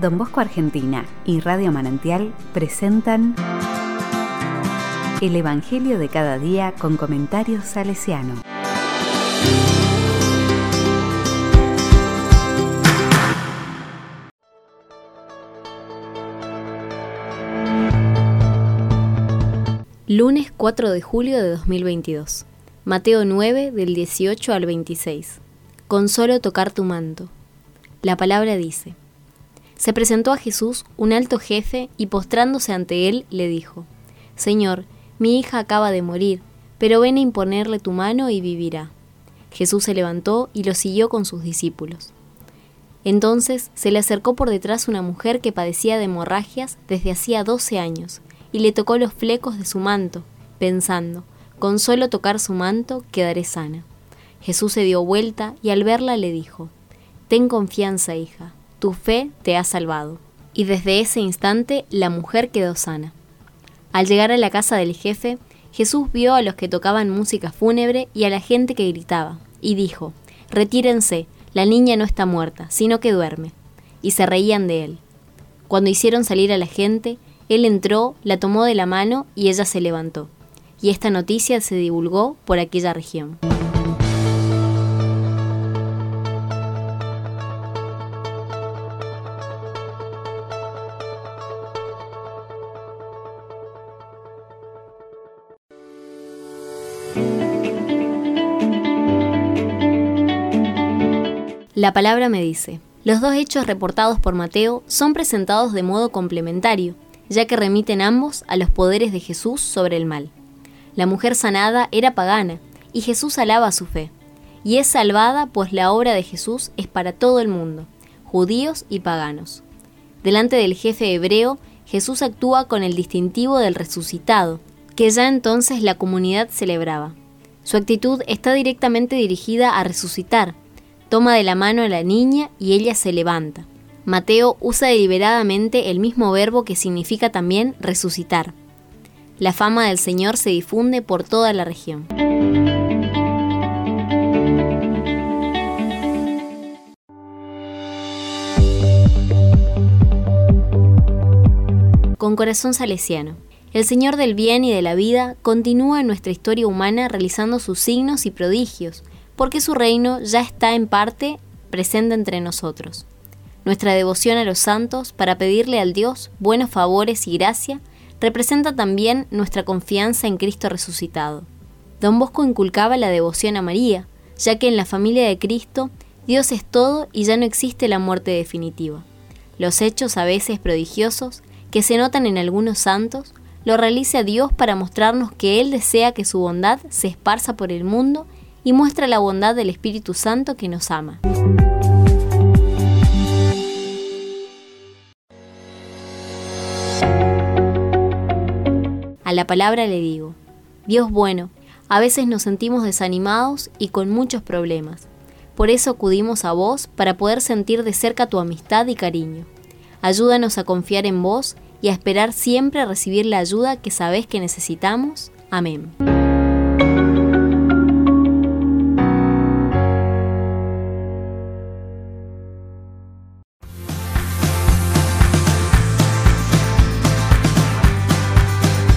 Don Bosco Argentina y Radio Manantial presentan El Evangelio de cada día con comentarios salesiano. Lunes 4 de julio de 2022. Mateo 9 del 18 al 26. Con solo tocar tu manto. La palabra dice, Se presentó a Jesús un alto jefe y postrándose ante él le dijo, Señor, mi hija acaba de morir, pero ven a imponerle tu mano y vivirá. Jesús se levantó y lo siguió con sus discípulos. Entonces se le acercó por detrás una mujer que padecía de hemorragias desde hacía doce años, y le tocó los flecos de su manto, pensando, con solo tocar su manto quedaré sana. Jesús se dio vuelta y al verla le dijo, Ten confianza, hija, tu fe te ha salvado. Y desde ese instante la mujer quedó sana. Al llegar a la casa del jefe, Jesús vio a los que tocaban música fúnebre y a la gente que gritaba, y dijo, Retírense, la niña no está muerta, sino que duerme. Y se reían de él. Cuando hicieron salir a la gente, él entró, la tomó de la mano y ella se levantó. Y esta noticia se divulgó por aquella región. La palabra me dice, los dos hechos reportados por Mateo son presentados de modo complementario, ya que remiten ambos a los poderes de Jesús sobre el mal. La mujer sanada era pagana, y Jesús alaba su fe, y es salvada pues la obra de Jesús es para todo el mundo, judíos y paganos. Delante del jefe hebreo, Jesús actúa con el distintivo del resucitado, que ya entonces la comunidad celebraba. Su actitud está directamente dirigida a resucitar, toma de la mano a la niña y ella se levanta. Mateo usa deliberadamente el mismo verbo que significa también resucitar. La fama del Señor se difunde por toda la región. Con corazón salesiano. El Señor del bien y de la vida continúa en nuestra historia humana realizando sus signos y prodigios, porque su reino ya está en parte presente entre nosotros. Nuestra devoción a los santos para pedirle al Dios buenos favores y gracia representa también nuestra confianza en Cristo resucitado. Don Bosco inculcaba la devoción a María, ya que en la familia de Cristo Dios es todo y ya no existe la muerte definitiva. Los hechos a veces prodigiosos que se notan en algunos santos lo realiza Dios para mostrarnos que Él desea que su bondad se esparza por el mundo y muestra la bondad del Espíritu Santo que nos ama. A la palabra le digo, Dios bueno, a veces nos sentimos desanimados y con muchos problemas. Por eso acudimos a vos para poder sentir de cerca tu amistad y cariño. Ayúdanos a confiar en vos y a esperar siempre recibir la ayuda que sabés que necesitamos. Amén.